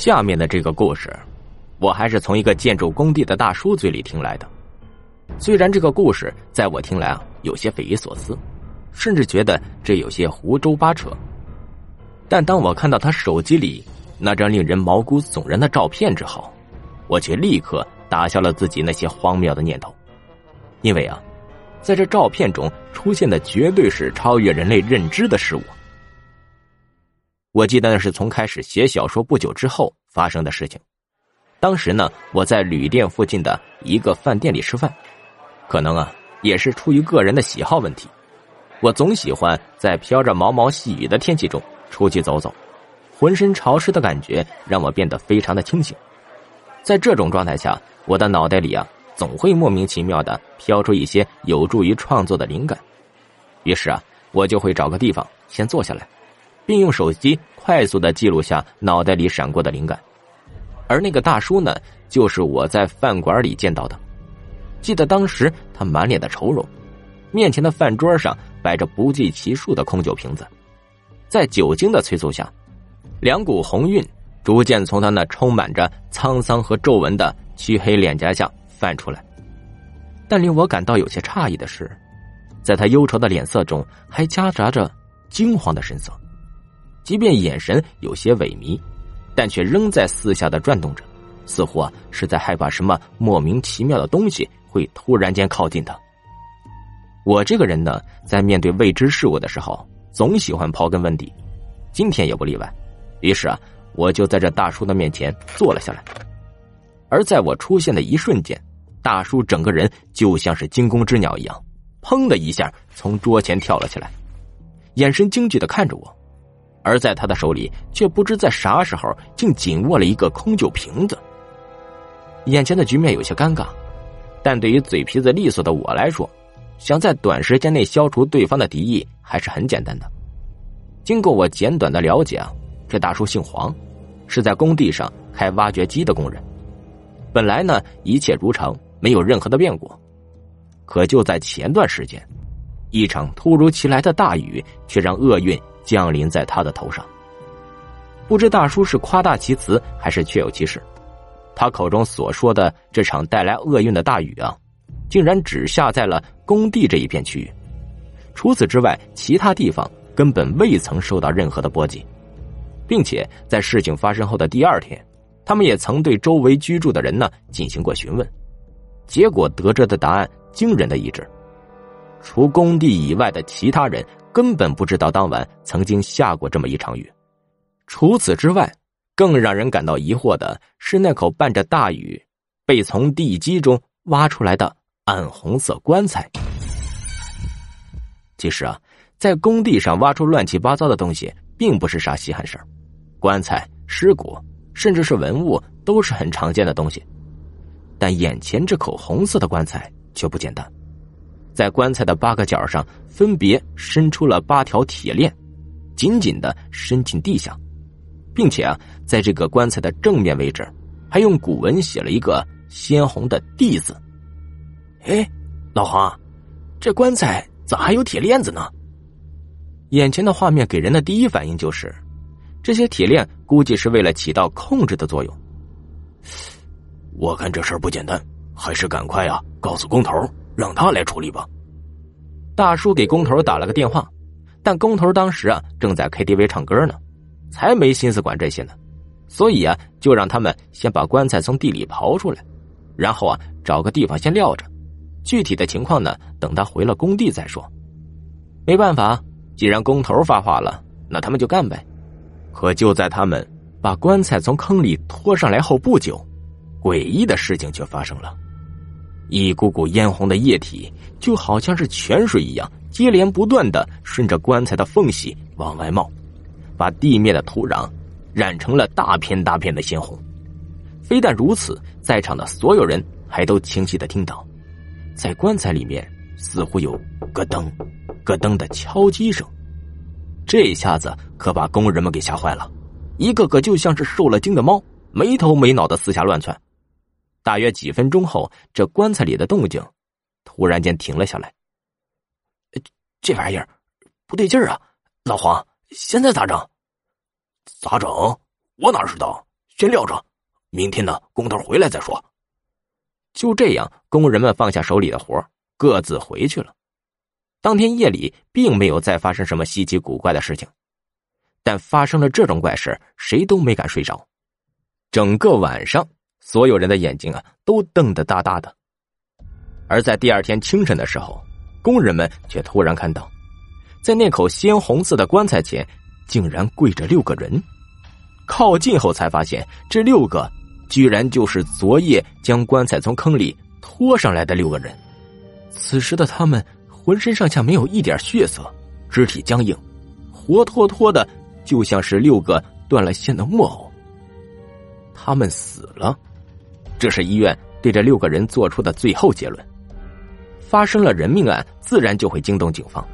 下面的这个故事，我还是从一个建筑工地的大叔嘴里听来的。虽然这个故事在我听来啊有些匪夷所思，甚至觉得这有些胡诌八扯，但当我看到他手机里那张令人毛骨悚然的照片之后，我却立刻打消了自己那些荒谬的念头，因为啊，在这照片中出现的绝对是超越人类认知的事物。我记得那是从开始写小说不久之后发生的事情。当时呢，我在旅店附近的一个饭店里吃饭，可能啊，也是出于个人的喜好问题，我总喜欢在飘着毛毛细雨的天气中出去走走，浑身潮湿的感觉让我变得非常的清醒。在这种状态下，我的脑袋里啊，总会莫名其妙的飘出一些有助于创作的灵感，于是啊，我就会找个地方先坐下来。并用手机快速的记录下脑袋里闪过的灵感，而那个大叔呢，就是我在饭馆里见到的。记得当时他满脸的愁容，面前的饭桌上摆着不计其数的空酒瓶子，在酒精的催促下，两股红晕逐渐从他那充满着沧桑和皱纹的漆黑脸颊下泛出来。但令我感到有些诧异的是，在他忧愁的脸色中还夹杂着惊慌的神色。即便眼神有些萎靡，但却仍在四下的转动着，似乎啊是在害怕什么莫名其妙的东西会突然间靠近他。我这个人呢，在面对未知事物的时候，总喜欢刨根问底，今天也不例外。于是啊，我就在这大叔的面前坐了下来。而在我出现的一瞬间，大叔整个人就像是惊弓之鸟一样，砰的一下从桌前跳了起来，眼神惊惧的看着我。而在他的手里，却不知在啥时候竟紧握了一个空酒瓶子。眼前的局面有些尴尬，但对于嘴皮子利索的我来说，想在短时间内消除对方的敌意还是很简单的。经过我简短的了解啊，这大叔姓黄，是在工地上开挖掘机的工人。本来呢一切如常，没有任何的变故，可就在前段时间，一场突如其来的大雨却让厄运。降临在他的头上。不知大叔是夸大其词还是确有其事，他口中所说的这场带来厄运的大雨啊，竟然只下在了工地这一片区域。除此之外，其他地方根本未曾受到任何的波及，并且在事情发生后的第二天，他们也曾对周围居住的人呢进行过询问，结果得知的答案惊人的一致：除工地以外的其他人。根本不知道当晚曾经下过这么一场雨。除此之外，更让人感到疑惑的是那口伴着大雨被从地基中挖出来的暗红色棺材。其实啊，在工地上挖出乱七八糟的东西，并不是啥稀罕事儿。棺材、尸骨，甚至是文物，都是很常见的东西。但眼前这口红色的棺材却不简单。在棺材的八个角上，分别伸出了八条铁链，紧紧的伸进地下，并且啊，在这个棺材的正面位置，还用古文写了一个鲜红的“地”字。哎，老黄，这棺材咋还有铁链子呢？眼前的画面给人的第一反应就是，这些铁链估计是为了起到控制的作用。我看这事儿不简单，还是赶快啊，告诉工头。让他来处理吧。大叔给工头打了个电话，但工头当时啊正在 KTV 唱歌呢，才没心思管这些呢。所以啊，就让他们先把棺材从地里刨出来，然后啊找个地方先撂着。具体的情况呢，等他回了工地再说。没办法，既然工头发话了，那他们就干呗。可就在他们把棺材从坑里拖上来后不久，诡异的事情却发生了。一股股嫣红的液体，就好像是泉水一样，接连不断的顺着棺材的缝隙往外冒，把地面的土壤染成了大片大片的鲜红。非但如此，在场的所有人还都清晰的听到，在棺材里面似乎有咯噔、咯噔的敲击声。这下子可把工人们给吓坏了，一个个就像是受了惊的猫，没头没脑的四下乱窜。大约几分钟后，这棺材里的动静突然间停了下来。这玩意儿不对劲儿啊！老黄，现在咋整？咋整？我哪知道？先撂着，明天呢，工头回来再说。就这样，工人们放下手里的活，各自回去了。当天夜里，并没有再发生什么稀奇古怪的事情，但发生了这种怪事，谁都没敢睡着。整个晚上，所有人的眼睛啊，都瞪得大大的。而在第二天清晨的时候，工人们却突然看到，在那口鲜红色的棺材前，竟然跪着六个人。靠近后才发现，这六个。居然就是昨夜将棺材从坑里拖上来的六个人。此时的他们浑身上下没有一点血色，肢体僵硬，活脱脱的就像是六个断了线的木偶。他们死了，这是医院对这六个人做出的最后结论。发生了人命案，自然就会惊动警方，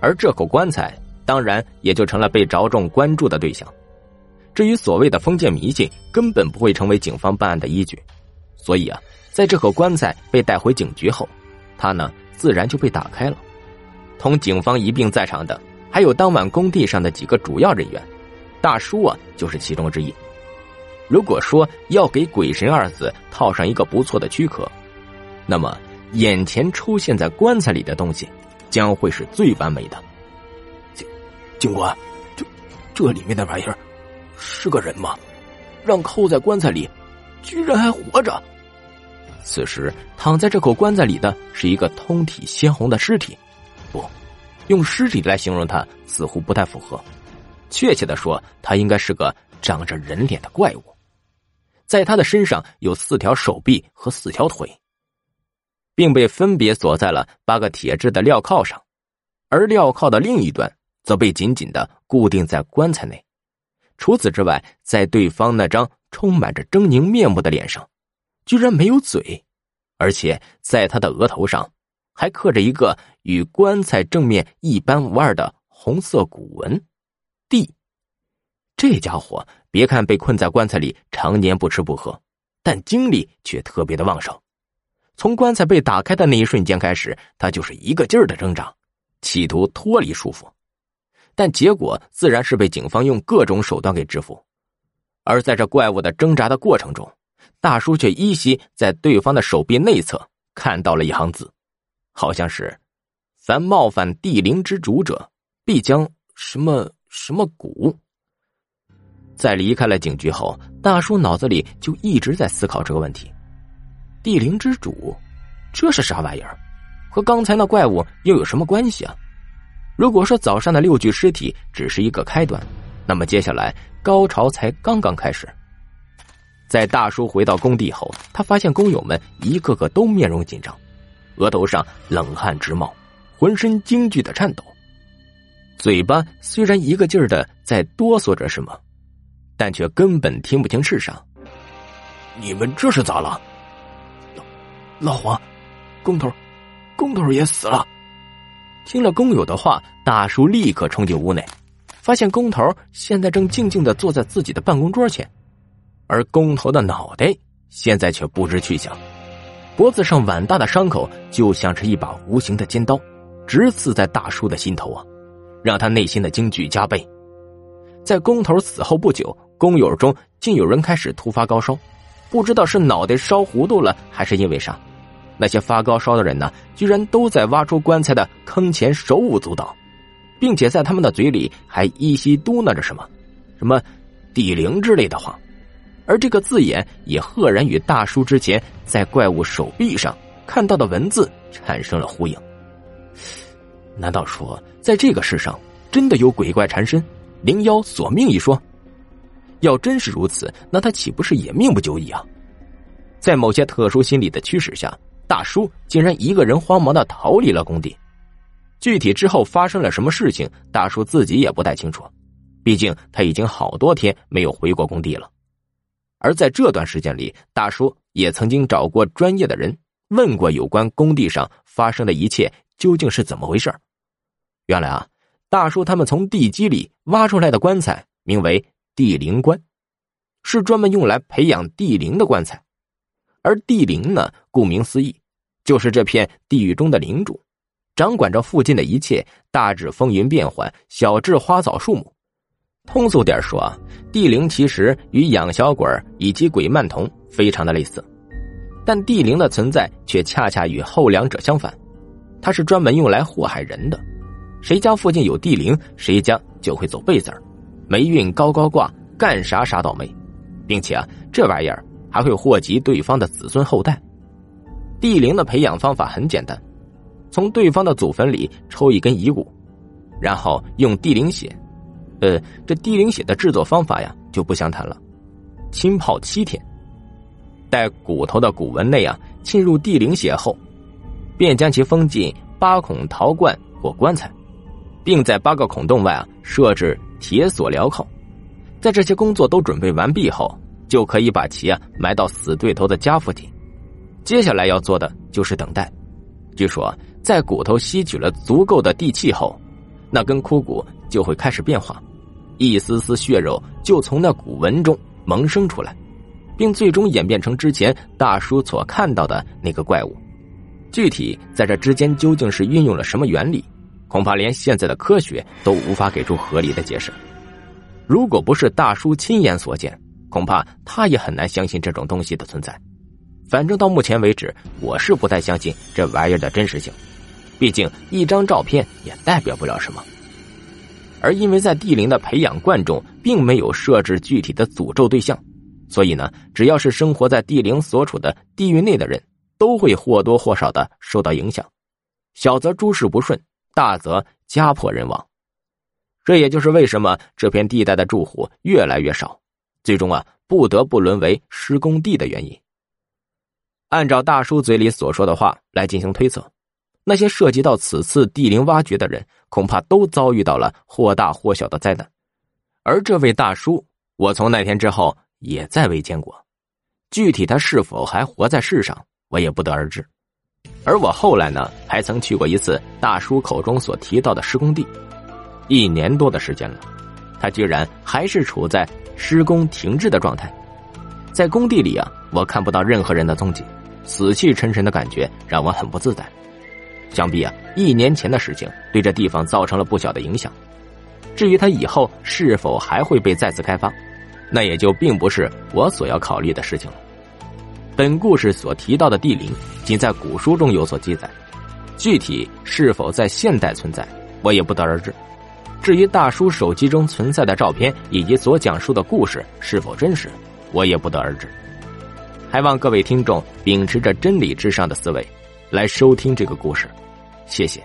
而这口棺材当然也就成了被着重关注的对象。至于所谓的封建迷信，根本不会成为警方办案的依据，所以啊，在这口棺材被带回警局后，它呢自然就被打开了。同警方一并在场的还有当晚工地上的几个主要人员，大叔啊就是其中之一。如果说要给“鬼神”二字套上一个不错的躯壳，那么眼前出现在棺材里的东西，将会是最完美的。警警官，这这里面的玩意儿。是个人吗？让扣在棺材里，居然还活着。此时躺在这口棺材里的是一个通体鲜红的尸体，不，用尸体来形容它似乎不太符合。确切的说，它应该是个长着人脸的怪物。在他的身上有四条手臂和四条腿，并被分别锁在了八个铁质的镣铐上，而镣铐的另一端则被紧紧的固定在棺材内。除此之外，在对方那张充满着狰狞面目的脸上，居然没有嘴，而且在他的额头上还刻着一个与棺材正面一般无二的红色古文“地”。这家伙别看被困在棺材里，常年不吃不喝，但精力却特别的旺盛。从棺材被打开的那一瞬间开始，他就是一个劲儿的挣扎，企图脱离束缚。但结果自然是被警方用各种手段给制服，而在这怪物的挣扎的过程中，大叔却依稀在对方的手臂内侧看到了一行字，好像是“凡冒犯地灵之主者，必将什么什么蛊。”在离开了警局后，大叔脑子里就一直在思考这个问题：地灵之主，这是啥玩意儿？和刚才那怪物又有什么关系啊？如果说早上的六具尸体只是一个开端，那么接下来高潮才刚刚开始。在大叔回到工地后，他发现工友们一个个都面容紧张，额头上冷汗直冒，浑身惊惧的颤抖，嘴巴虽然一个劲儿的在哆嗦着什么，但却根本听不清是啥。你们这是咋了？老老黄，工头，工头也死了。听了工友的话，大叔立刻冲进屋内，发现工头现在正静静的坐在自己的办公桌前，而工头的脑袋现在却不知去向，脖子上碗大的伤口就像是一把无形的尖刀，直刺在大叔的心头啊，让他内心的惊惧加倍。在工头死后不久，工友中竟有人开始突发高烧，不知道是脑袋烧糊涂了，还是因为啥。那些发高烧的人呢，居然都在挖出棺材的坑前手舞足蹈，并且在他们的嘴里还依稀嘟囔着什么，什么“地灵”之类的话，而这个字眼也赫然与大叔之前在怪物手臂上看到的文字产生了呼应。难道说，在这个世上真的有鬼怪缠身、灵妖索命一说？要真是如此，那他岂不是也命不久矣啊？在某些特殊心理的驱使下。大叔竟然一个人慌忙的逃离了工地，具体之后发生了什么事情，大叔自己也不太清楚，毕竟他已经好多天没有回过工地了。而在这段时间里，大叔也曾经找过专业的人问过有关工地上发生的一切究竟是怎么回事原来啊，大叔他们从地基里挖出来的棺材名为地灵棺，是专门用来培养地灵的棺材，而地灵呢，顾名思义。就是这片地狱中的领主，掌管着附近的一切，大至风云变幻，小至花草树木。通俗点说啊，地灵其实与养小鬼以及鬼曼童非常的类似，但地灵的存在却恰恰与后两者相反，它是专门用来祸害人的。谁家附近有地灵，谁家就会走背字儿，霉运高高挂，干啥啥倒霉，并且啊，这玩意儿还会祸及对方的子孙后代。地灵的培养方法很简单，从对方的祖坟里抽一根遗骨，然后用地灵血，呃，这地灵血的制作方法呀就不详谈了，浸泡七天，待骨头的骨纹内啊浸入地灵血后，便将其封进八孔陶罐或棺材。并在八个孔洞外啊设置铁锁镣铐，在这些工作都准备完毕后，就可以把其啊埋到死对头的家附近。接下来要做的就是等待。据说，在骨头吸取了足够的地气后，那根枯骨就会开始变化，一丝丝血肉就从那骨纹中萌生出来，并最终演变成之前大叔所看到的那个怪物。具体在这之间究竟是运用了什么原理？恐怕连现在的科学都无法给出合理的解释。如果不是大叔亲眼所见，恐怕他也很难相信这种东西的存在。反正到目前为止，我是不太相信这玩意儿的真实性。毕竟一张照片也代表不了什么。而因为在地灵的培养罐中并没有设置具体的诅咒对象，所以呢，只要是生活在地灵所处的地域内的人，都会或多或少的受到影响，小则诸事不顺。大则家破人亡，这也就是为什么这片地带的住户越来越少，最终啊不得不沦为施工地的原因。按照大叔嘴里所说的话来进行推测，那些涉及到此次地灵挖掘的人，恐怕都遭遇到了或大或小的灾难。而这位大叔，我从那天之后也再未见过，具体他是否还活在世上，我也不得而知。而我后来呢，还曾去过一次大叔口中所提到的施工地，一年多的时间了，他居然还是处在施工停滞的状态。在工地里啊，我看不到任何人的踪迹，死气沉沉的感觉让我很不自在。想必啊，一年前的事情对这地方造成了不小的影响。至于他以后是否还会被再次开发，那也就并不是我所要考虑的事情了。本故事所提到的地灵，仅在古书中有所记载，具体是否在现代存在，我也不得而知。至于大叔手机中存在的照片以及所讲述的故事是否真实，我也不得而知。还望各位听众秉持着真理至上的思维，来收听这个故事，谢谢。